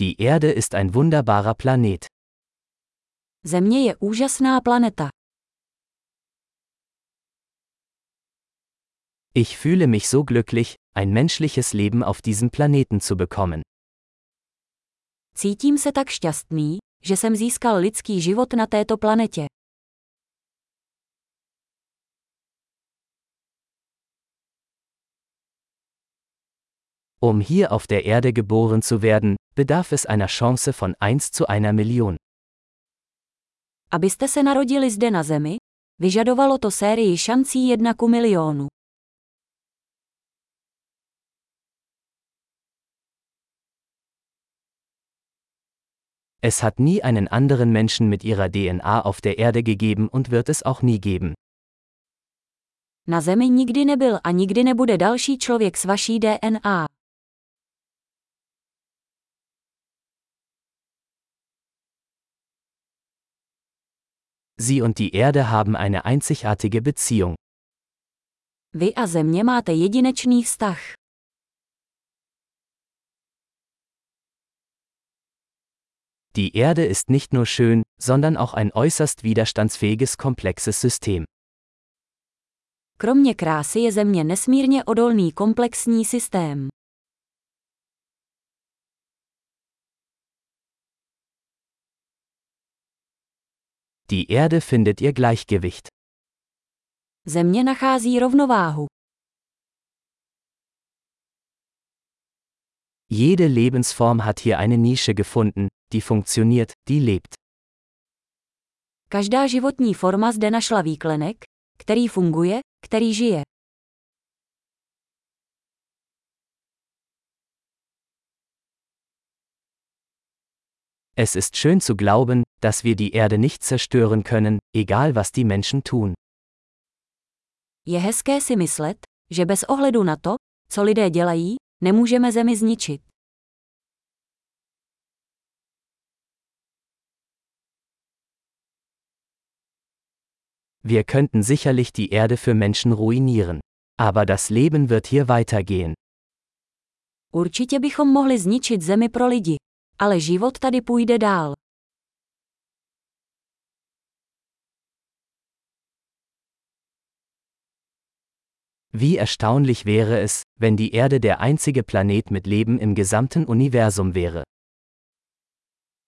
Die Erde ist ein wunderbarer Planet. Země je úžasná planeta. Ich fühle mich so glücklich, ein menschliches Leben auf diesem Planeten zu bekommen. Cítím se tak šťastný, že jsem získal lidský život na této planetě. Um hier auf der Erde geboren zu werden, bedarf es einer Chance von 1 zu einer Million. Abyste se narodili zde na Zemi, vyžadovalo to sérii šancí jedna ku milionu. Es hat nie einen anderen Menschen mit ihrer DNA auf der Erde gegeben und wird es auch nie geben. Na Zemi nikdy nebyl a nikdy nebude další člověk s vaší DNA. Sie und die Erde haben eine einzigartige Beziehung. Vy a Země máte jedinečný vztah. Die Erde ist nicht nur schön, sondern auch ein äußerst widerstandsfähiges komplexes System. Kromě krásy je Země nesmírně odolný komplexní systém. Die Erde findet ihr Gleichgewicht. Země nachází rovnováhu. Jede Lebensform hat hier eine Nische gefunden, die funktioniert, die lebt. Každá životní forma zde našla výklenek, který funguje, který žije. Es ist schön zu glauben, dass wir die Erde nicht zerstören können, egal was die Menschen tun. Je hezké si myslet, že bez ohledu na to, co lidé dělají, nemůžeme Zemi zničit. Wir könnten sicherlich die Erde für Menschen ruinieren. Aber das Leben wird hier weitergehen. Určitě bychom mohli zničit Zemi pro lidi. Ale život tady půjde dál. Wie erstaunlich wäre es, wenn die Erde der einzige Planet mit Leben im gesamten Universum wäre.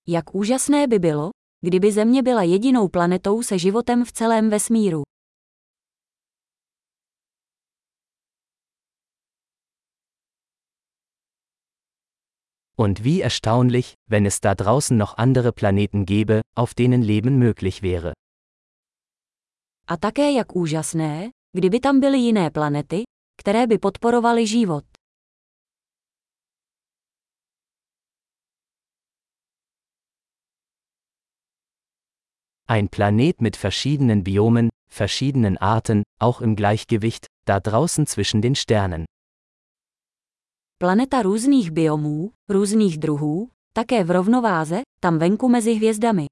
Jak úžasné by bylo, kdyby Země byla jedinou planetou se životem v celém vesmíru. Und wie erstaunlich, wenn es da draußen noch andere Planeten gäbe, auf denen Leben möglich wäre. A také jak úžasné, kdyby tam byly jiné planety, které by podporovaly život. Ein Planet mit verschiedenen Biomen, verschiedenen Arten, auch im Gleichgewicht, da draußen zwischen den Sternen. Planeta různých biomů, různých druhů, také v rovnováze, tam venku mezi hvězdami.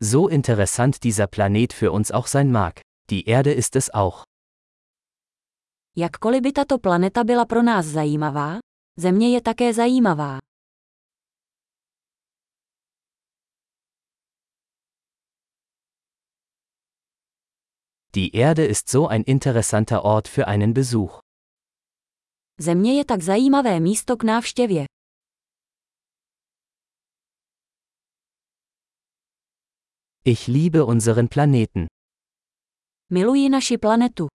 So interessant dieser Planet für uns auch sein mag, die Erde ist es auch. Jakkoliv by tato planeta byla pro nás zajímavá, Země je také zajímavá. Die Erde ist so ein interessanter Ort für einen Besuch. Země je tak zajímavé místo k návštěvě. Ich liebe unseren Planeten. Miluji naši planetu.